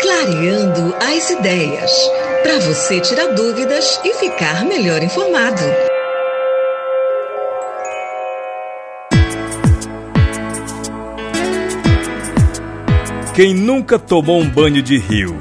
Clareando as ideias. Para você tirar dúvidas e ficar melhor informado. Quem nunca tomou um banho de rio?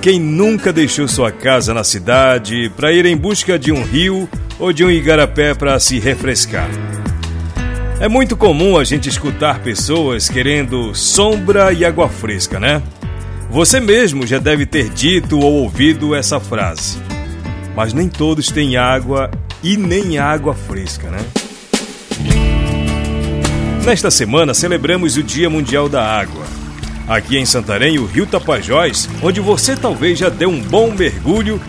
Quem nunca deixou sua casa na cidade para ir em busca de um rio ou de um igarapé para se refrescar? É muito comum a gente escutar pessoas querendo sombra e água fresca, né? Você mesmo já deve ter dito ou ouvido essa frase. Mas nem todos têm água e nem água fresca, né? Nesta semana celebramos o Dia Mundial da Água. Aqui em Santarém, o Rio Tapajós, onde você talvez já deu um bom mergulho,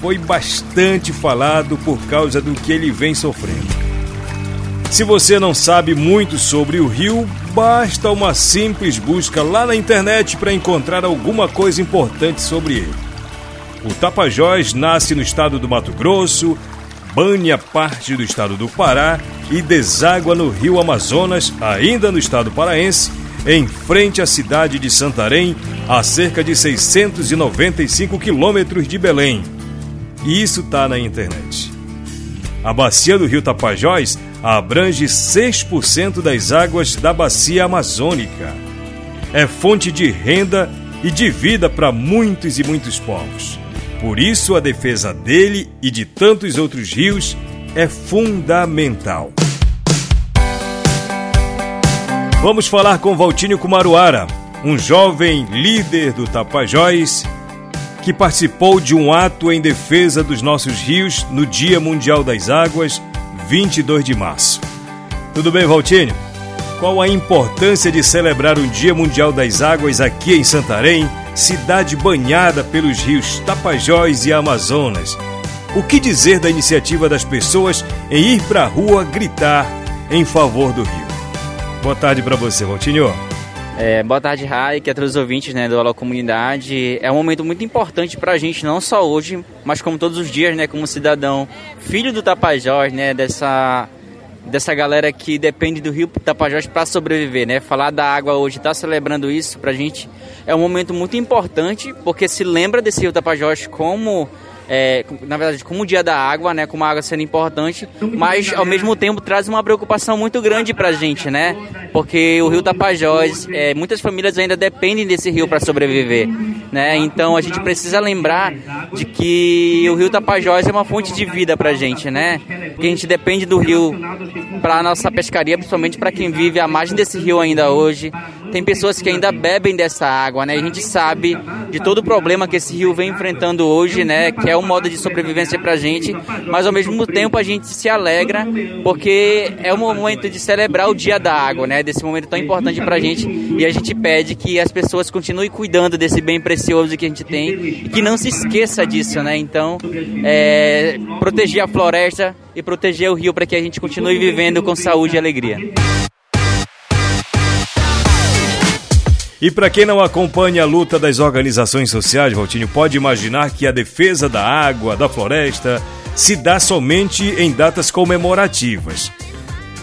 foi bastante falado por causa do que ele vem sofrendo. Se você não sabe muito sobre o rio, basta uma simples busca lá na internet para encontrar alguma coisa importante sobre ele. O Tapajós nasce no estado do Mato Grosso, banha parte do estado do Pará e deságua no rio Amazonas, ainda no estado paraense, em frente à cidade de Santarém, a cerca de 695 quilômetros de Belém. E isso está na internet. A bacia do rio Tapajós abrange 6% das águas da bacia amazônica. É fonte de renda e de vida para muitos e muitos povos. Por isso, a defesa dele e de tantos outros rios é fundamental. Vamos falar com Valtinho Kumaruara, um jovem líder do Tapajós que participou de um ato em defesa dos nossos rios no Dia Mundial das Águas, 22 de março. Tudo bem, Valtinho? Qual a importância de celebrar o Dia Mundial das Águas aqui em Santarém, cidade banhada pelos rios Tapajós e Amazonas? O que dizer da iniciativa das pessoas em ir para a rua gritar em favor do rio? Boa tarde para você, Valtinho. É, boa tarde, Rai, que é todos os ouvintes né, do Alô Comunidade. É um momento muito importante para a gente, não só hoje, mas como todos os dias, né, como cidadão, filho do Tapajós, né, dessa, dessa galera que depende do Rio Tapajós para sobreviver. Né? Falar da água hoje, estar tá celebrando isso para a gente é um momento muito importante, porque se lembra desse Rio Tapajós como é, na verdade, como o dia da água, né, como a água sendo importante, mas ao mesmo tempo traz uma preocupação muito grande para a gente, né, porque o rio Tapajós, é, muitas famílias ainda dependem desse rio para sobreviver, né, então a gente precisa lembrar de que o rio Tapajós é uma fonte de vida para a gente, né, que a gente depende do rio para nossa pescaria, principalmente para quem vive à margem desse rio ainda hoje, tem pessoas que ainda bebem dessa água, né? A gente sabe de todo o problema que esse rio vem enfrentando hoje, né? Que é um modo de sobrevivência pra gente, mas ao mesmo tempo a gente se alegra porque é o momento de celebrar o dia da água, né? Desse momento tão importante pra gente e a gente pede que as pessoas continuem cuidando desse bem precioso que a gente tem e que não se esqueça disso, né? Então, é, proteger a floresta e proteger o rio para que a gente continue vivendo com saúde e alegria. E para quem não acompanha a luta das organizações sociais, Valtinho, pode imaginar que a defesa da água, da floresta, se dá somente em datas comemorativas.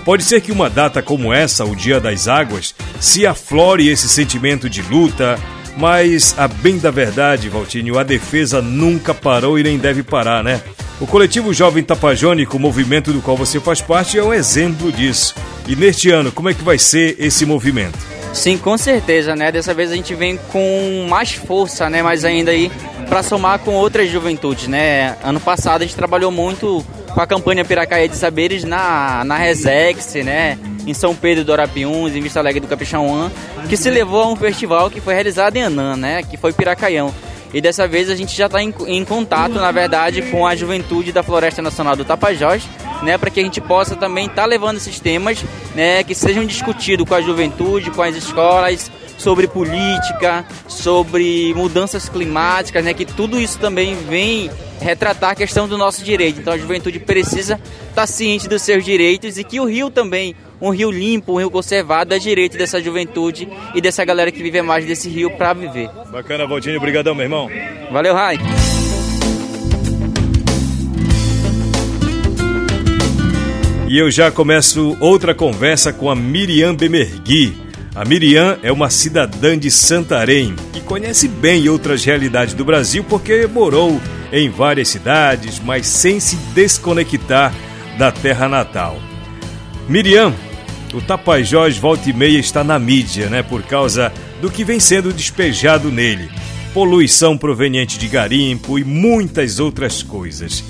Pode ser que uma data como essa, o Dia das Águas, se aflore esse sentimento de luta, mas a bem da verdade, Valtinho, a defesa nunca parou e nem deve parar, né? O coletivo Jovem Tapajônico, o movimento do qual você faz parte, é um exemplo disso. E neste ano, como é que vai ser esse movimento? Sim, com certeza, né? Dessa vez a gente vem com mais força, né? Mas ainda aí para somar com outras juventudes, né? Ano passado a gente trabalhou muito com a campanha Piracaia de Saberes na, na Resex, né? Em São Pedro do Arapiuns, em Vista Alegre do Capixauã, que se levou a um festival que foi realizado em Anã, né? Que foi Piracaião. E dessa vez a gente já está em, em, contato, na verdade, com a juventude da Floresta Nacional do Tapajós, né, para que a gente possa também estar tá levando esses temas, né, que sejam discutidos com a juventude, com as escolas, sobre política, sobre mudanças climáticas, né, que tudo isso também vem retratar a questão do nosso direito. Então a juventude precisa estar tá ciente dos seus direitos e que o rio também, um rio limpo, um rio conservado, é direito dessa juventude e dessa galera que vive mais desse rio para viver. Bacana, Valdinho, obrigadão, meu irmão. Valeu, Rai. E eu já começo outra conversa com a Miriam Bemergui, A Miriam é uma cidadã de Santarém e conhece bem outras realidades do Brasil porque morou em várias cidades, mas sem se desconectar da terra natal. Miriam, o Tapajós volta e meia está na mídia, né, por causa do que vem sendo despejado nele. Poluição proveniente de garimpo e muitas outras coisas.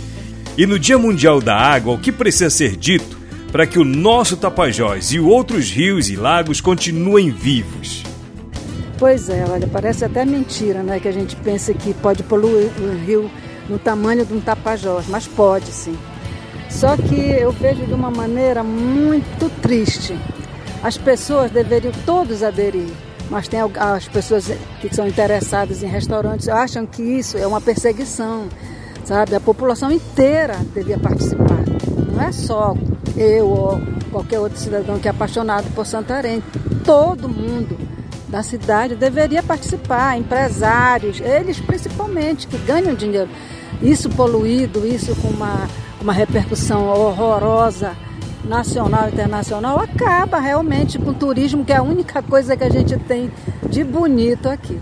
E no Dia Mundial da Água, o que precisa ser dito para que o nosso Tapajós e outros rios e lagos continuem vivos? Pois é, olha, parece até mentira, né? Que a gente pensa que pode poluir um rio no tamanho de um Tapajós, mas pode sim. Só que eu vejo de uma maneira muito triste. As pessoas deveriam todos aderir, mas tem as pessoas que são interessadas em restaurantes acham que isso é uma perseguição sabe? A população inteira devia participar. Não é só eu ou qualquer outro cidadão que é apaixonado por Santarém. Todo mundo da cidade deveria participar, empresários, eles principalmente, que ganham dinheiro. Isso poluído, isso com uma, uma repercussão horrorosa nacional e internacional, acaba realmente com o turismo, que é a única coisa que a gente tem de bonito aqui.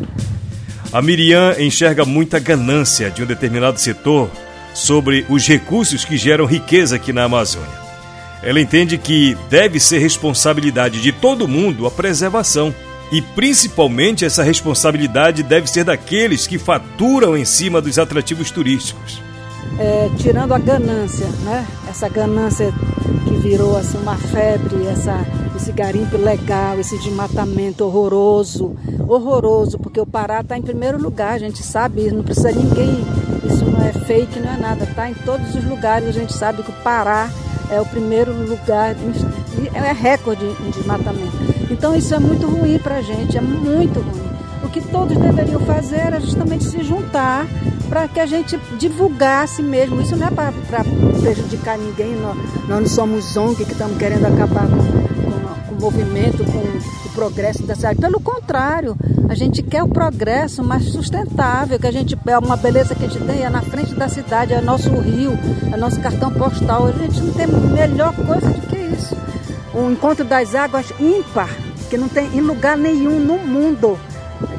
A Miriam enxerga muita ganância de um determinado setor sobre os recursos que geram riqueza aqui na Amazônia. Ela entende que deve ser responsabilidade de todo mundo a preservação. E principalmente essa responsabilidade deve ser daqueles que faturam em cima dos atrativos turísticos. É, tirando a ganância, né? Essa ganância que virou assim, uma febre, essa, esse garimpo legal, esse desmatamento horroroso, horroroso, porque o Pará está em primeiro lugar, a gente sabe, não precisa ninguém, isso não é fake, não é nada, está em todos os lugares, a gente sabe que o Pará é o primeiro lugar, é recorde em desmatamento. Então isso é muito ruim para a gente, é muito ruim. Que todos deveriam fazer era justamente se juntar para que a gente divulgasse mesmo. Isso não é para prejudicar ninguém, nós, nós não somos ONG que estamos querendo acabar com, com, com o movimento, com o progresso da cidade. Pelo contrário, a gente quer o progresso mais sustentável, que a gente é uma beleza que a gente tem é na frente da cidade, é nosso rio, é nosso cartão postal. A gente não tem melhor coisa do que isso. O encontro das águas ímpar, que não tem em lugar nenhum no mundo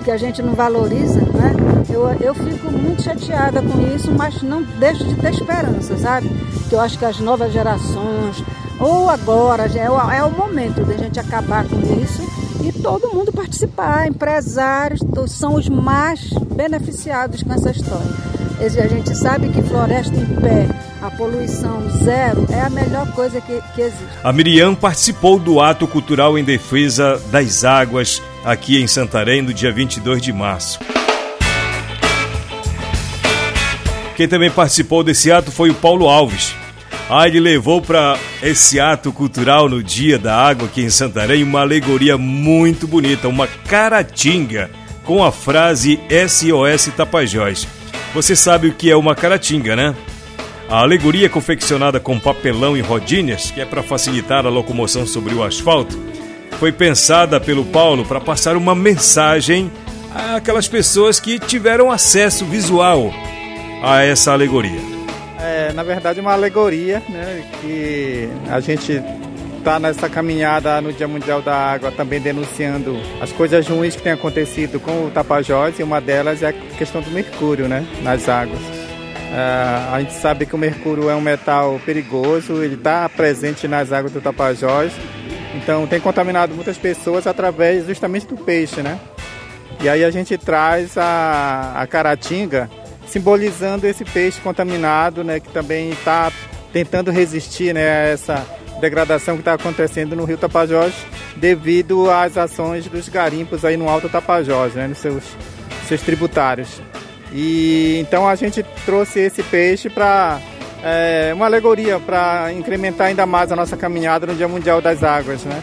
que a gente não valoriza, né? Eu, eu fico muito chateada com isso, mas não deixo de ter esperança, sabe? Que eu acho que as novas gerações, ou agora, é o, é o momento de a gente acabar com isso e todo mundo participar. Empresários são os mais beneficiados com essa história. A gente sabe que floresta em pé, a poluição zero, é a melhor coisa que, que existe. A Miriam participou do ato cultural em defesa das águas aqui em Santarém no dia 22 de março. Quem também participou desse ato foi o Paulo Alves. Ah, ele levou para esse ato cultural no Dia da Água aqui em Santarém uma alegoria muito bonita, uma caratinga com a frase SOS Tapajós. Você sabe o que é uma caratinga, né? A alegoria confeccionada com papelão e rodinhas, que é para facilitar a locomoção sobre o asfalto, foi pensada pelo Paulo para passar uma mensagem àquelas pessoas que tiveram acesso visual a essa alegoria? É, na verdade, uma alegoria, né, que a gente está nessa caminhada no Dia Mundial da Água também denunciando as coisas ruins que têm acontecido com o Tapajós e uma delas é a questão do mercúrio né, nas águas. É, a gente sabe que o mercúrio é um metal perigoso, ele está presente nas águas do Tapajós, então tem contaminado muitas pessoas através justamente do peixe, né? E aí a gente traz a, a caratinga, simbolizando esse peixe contaminado, né, que também está tentando resistir né, a essa degradação que está acontecendo no Rio Tapajós devido às ações dos garimpos aí no Alto Tapajós, né, nos seus, seus tributários. E então a gente trouxe esse peixe para é, uma alegoria para incrementar ainda mais a nossa caminhada no Dia Mundial das Águas, né?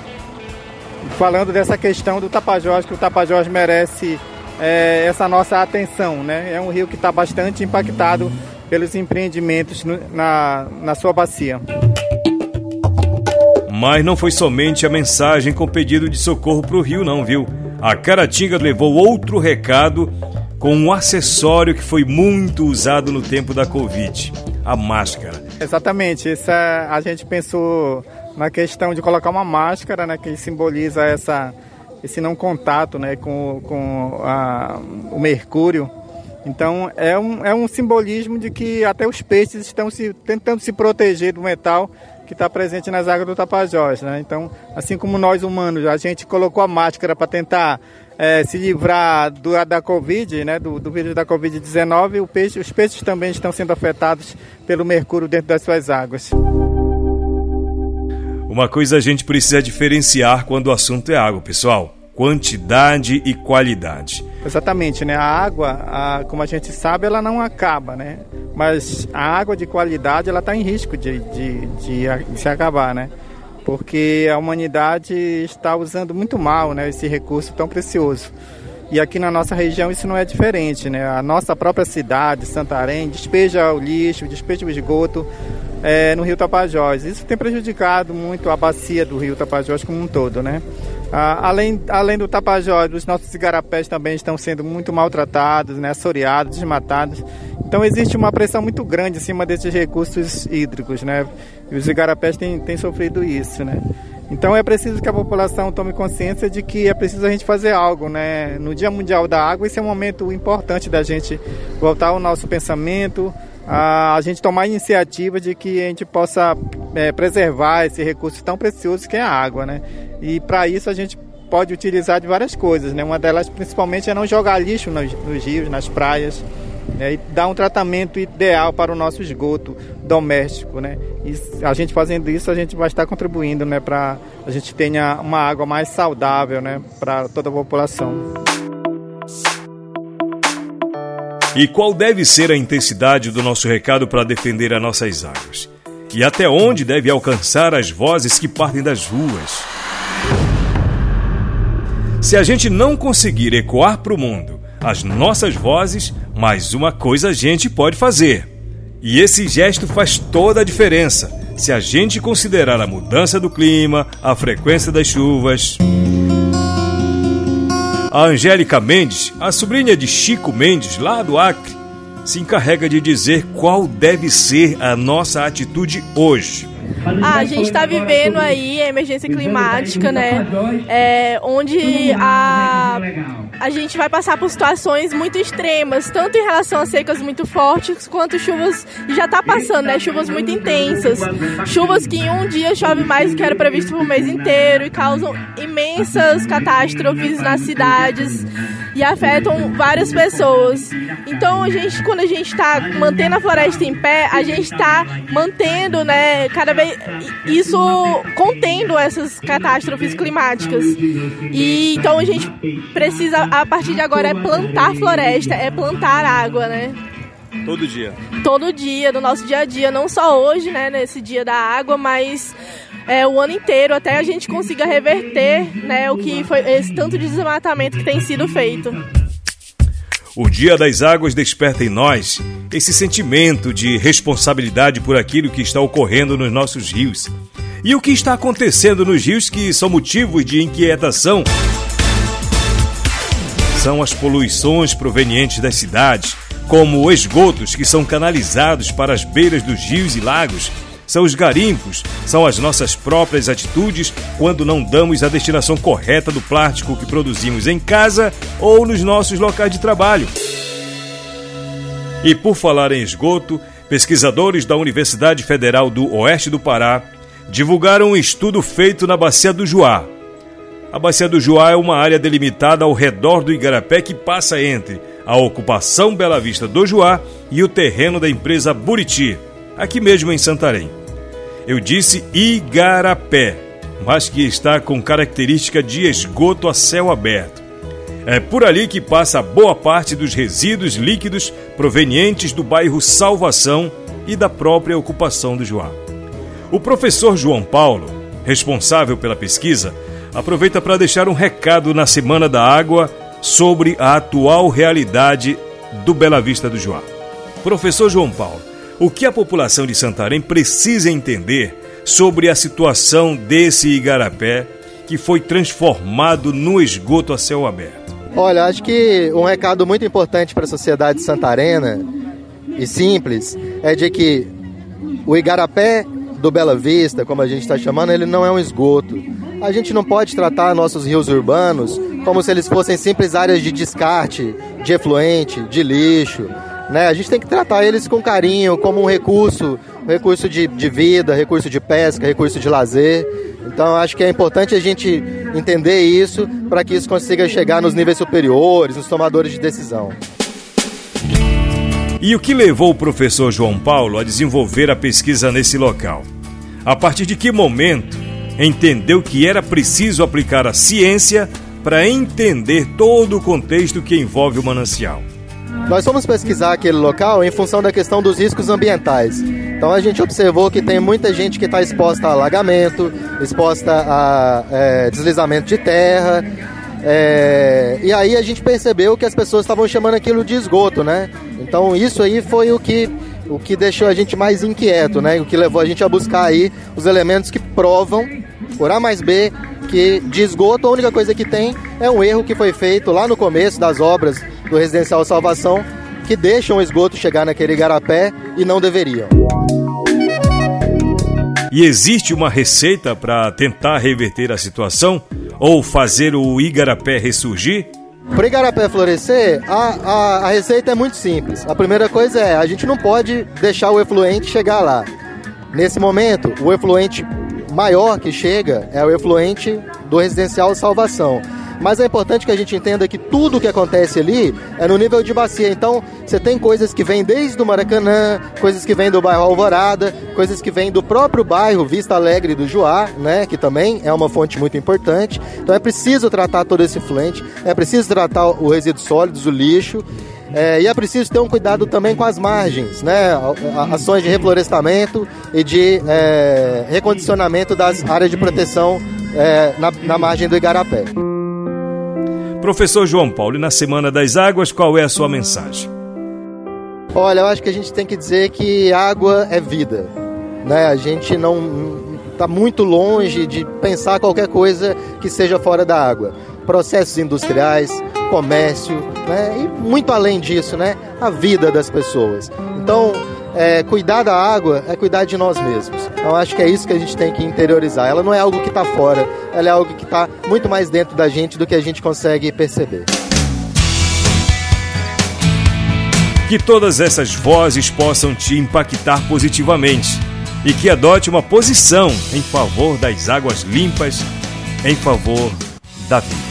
Falando dessa questão do Tapajós, que o Tapajós merece é, essa nossa atenção. Né? É um rio que está bastante impactado pelos empreendimentos no, na, na sua bacia. Mas não foi somente a mensagem com pedido de socorro para o rio, não, viu? A Caratinga levou outro recado com um acessório que foi muito usado no tempo da Covid: a máscara. Exatamente, essa, a gente pensou na questão de colocar uma máscara né, que simboliza essa esse não contato né, com, com a, o mercúrio. Então é um, é um simbolismo de que até os peixes estão se, tentando se proteger do metal que está presente nas águas do Tapajós. Né? Então, assim como nós humanos, a gente colocou a máscara para tentar é, se livrar do, da Covid, né, do, do vírus da Covid-19, peixe, os peixes também estão sendo afetados pelo mercúrio dentro das suas águas. Uma coisa a gente precisa diferenciar quando o assunto é água, pessoal: quantidade e qualidade. Exatamente, né? A água, a, como a gente sabe, ela não acaba, né? Mas a água de qualidade, ela está em risco de, de, de, de se acabar, né? porque a humanidade está usando muito mal né, esse recurso tão precioso. E aqui na nossa região isso não é diferente, né? A nossa própria cidade, Santarém, despeja o lixo, despeja o esgoto é, no Rio Tapajós. Isso tem prejudicado muito a bacia do Rio Tapajós como um todo, né? Ah, além, além do Tapajós, os nossos igarapés também estão sendo muito maltratados, né? assoreados, desmatados. Então existe uma pressão muito grande em cima desses recursos hídricos, né? E os igarapés têm, têm sofrido isso, né? Então é preciso que a população tome consciência de que é preciso a gente fazer algo, né? No Dia Mundial da Água, esse é um momento importante da gente voltar ao nosso pensamento, a, a gente tomar a iniciativa de que a gente possa é, preservar esse recurso tão precioso que é a água, né? E para isso a gente pode utilizar de várias coisas, né? Uma delas principalmente é não jogar lixo nos, nos rios, nas praias, né? e dar um tratamento ideal para o nosso esgoto doméstico, né? E a gente fazendo isso, a gente vai estar contribuindo, né, para a gente tenha uma água mais saudável, né, para toda a população. E qual deve ser a intensidade do nosso recado para defender as nossas águas? E até onde deve alcançar as vozes que partem das ruas? Se a gente não conseguir ecoar para o mundo as nossas vozes, mais uma coisa a gente pode fazer. E esse gesto faz toda a diferença se a gente considerar a mudança do clima, a frequência das chuvas. A Angélica Mendes, a sobrinha de Chico Mendes, lá do Acre, se encarrega de dizer qual deve ser a nossa atitude hoje. Ah, a gente está vivendo aí a emergência climática, né? É, onde a, a gente vai passar por situações muito extremas, tanto em relação a secas muito fortes, quanto chuvas, já está passando, né? Chuvas muito intensas. Chuvas que em um dia chove mais do que era previsto por mês inteiro e causam imensas catástrofes nas cidades e afetam várias pessoas. Então, a gente, quando a gente está mantendo a floresta em pé, a gente está mantendo, né, cada vez isso contendo essas catástrofes climáticas. E então a gente precisa, a partir de agora, é plantar floresta, é plantar água, né? Todo dia. Todo dia, no nosso dia a dia, não só hoje, né, nesse dia da água, mas é, o ano inteiro até a gente consiga reverter né, o que foi esse tanto de desmatamento que tem sido feito. O Dia das Águas desperta em nós esse sentimento de responsabilidade por aquilo que está ocorrendo nos nossos rios. E o que está acontecendo nos rios que são motivos de inquietação são as poluições provenientes das cidades, como esgotos que são canalizados para as beiras dos rios e lagos são os garimpos, são as nossas próprias atitudes quando não damos a destinação correta do plástico que produzimos em casa ou nos nossos locais de trabalho. E por falar em esgoto, pesquisadores da Universidade Federal do Oeste do Pará divulgaram um estudo feito na Bacia do Juá. A Bacia do Juá é uma área delimitada ao redor do Igarapé que passa entre a ocupação Bela Vista do Juá e o terreno da empresa Buriti, aqui mesmo em Santarém. Eu disse igarapé, mas que está com característica de esgoto a céu aberto. É por ali que passa boa parte dos resíduos líquidos provenientes do bairro Salvação e da própria ocupação do Joá. O professor João Paulo, responsável pela pesquisa, aproveita para deixar um recado na Semana da Água sobre a atual realidade do Bela Vista do Joá. Professor João Paulo, o que a população de Santarém precisa entender sobre a situação desse igarapé que foi transformado no esgoto a céu aberto? Olha, acho que um recado muito importante para a sociedade santarena e simples é de que o igarapé do Bela Vista, como a gente está chamando, ele não é um esgoto. a gente não pode tratar nossos rios urbanos como se eles fossem simples áreas de descarte, de efluente, de lixo. Né? A gente tem que tratar eles com carinho, como um recurso, recurso de, de vida, recurso de pesca, recurso de lazer. Então acho que é importante a gente entender isso para que isso consiga chegar nos níveis superiores, nos tomadores de decisão. E o que levou o professor João Paulo a desenvolver a pesquisa nesse local? A partir de que momento entendeu que era preciso aplicar a ciência para entender todo o contexto que envolve o manancial? Nós fomos pesquisar aquele local em função da questão dos riscos ambientais. Então a gente observou que tem muita gente que está exposta a alagamento, exposta a é, deslizamento de terra, é, e aí a gente percebeu que as pessoas estavam chamando aquilo de esgoto, né? Então isso aí foi o que, o que deixou a gente mais inquieto, né? O que levou a gente a buscar aí os elementos que provam, por A mais B, que de esgoto a única coisa que tem é um erro que foi feito lá no começo das obras do Residencial Salvação, que deixam o esgoto chegar naquele igarapé e não deveriam. E existe uma receita para tentar reverter a situação? ou fazer o igarapé ressurgir? Para o igarapé florescer, a, a, a receita é muito simples. A primeira coisa é, a gente não pode deixar o efluente chegar lá. Nesse momento, o efluente maior que chega é o efluente do residencial Salvação. Mas é importante que a gente entenda que tudo o que acontece ali é no nível de bacia. Então, você tem coisas que vêm desde o Maracanã, coisas que vêm do bairro Alvorada, coisas que vêm do próprio bairro Vista Alegre do Juá, né, que também é uma fonte muito importante. Então, é preciso tratar todo esse fluente, é preciso tratar o resíduos sólidos, o lixo. É, e é preciso ter um cuidado também com as margens, né? Ações de reflorestamento e de é, recondicionamento das áreas de proteção é, na, na margem do Igarapé. Professor João Paulo, e na Semana das Águas, qual é a sua mensagem? Olha, eu acho que a gente tem que dizer que água é vida. Né? A gente não está muito longe de pensar qualquer coisa que seja fora da água. Processos industriais, comércio, né? e muito além disso, né? a vida das pessoas. Então, é, cuidar da água é cuidar de nós mesmos. Então acho que é isso que a gente tem que interiorizar. Ela não é algo que está fora, ela é algo que está muito mais dentro da gente do que a gente consegue perceber. Que todas essas vozes possam te impactar positivamente e que adote uma posição em favor das águas limpas, em favor da vida.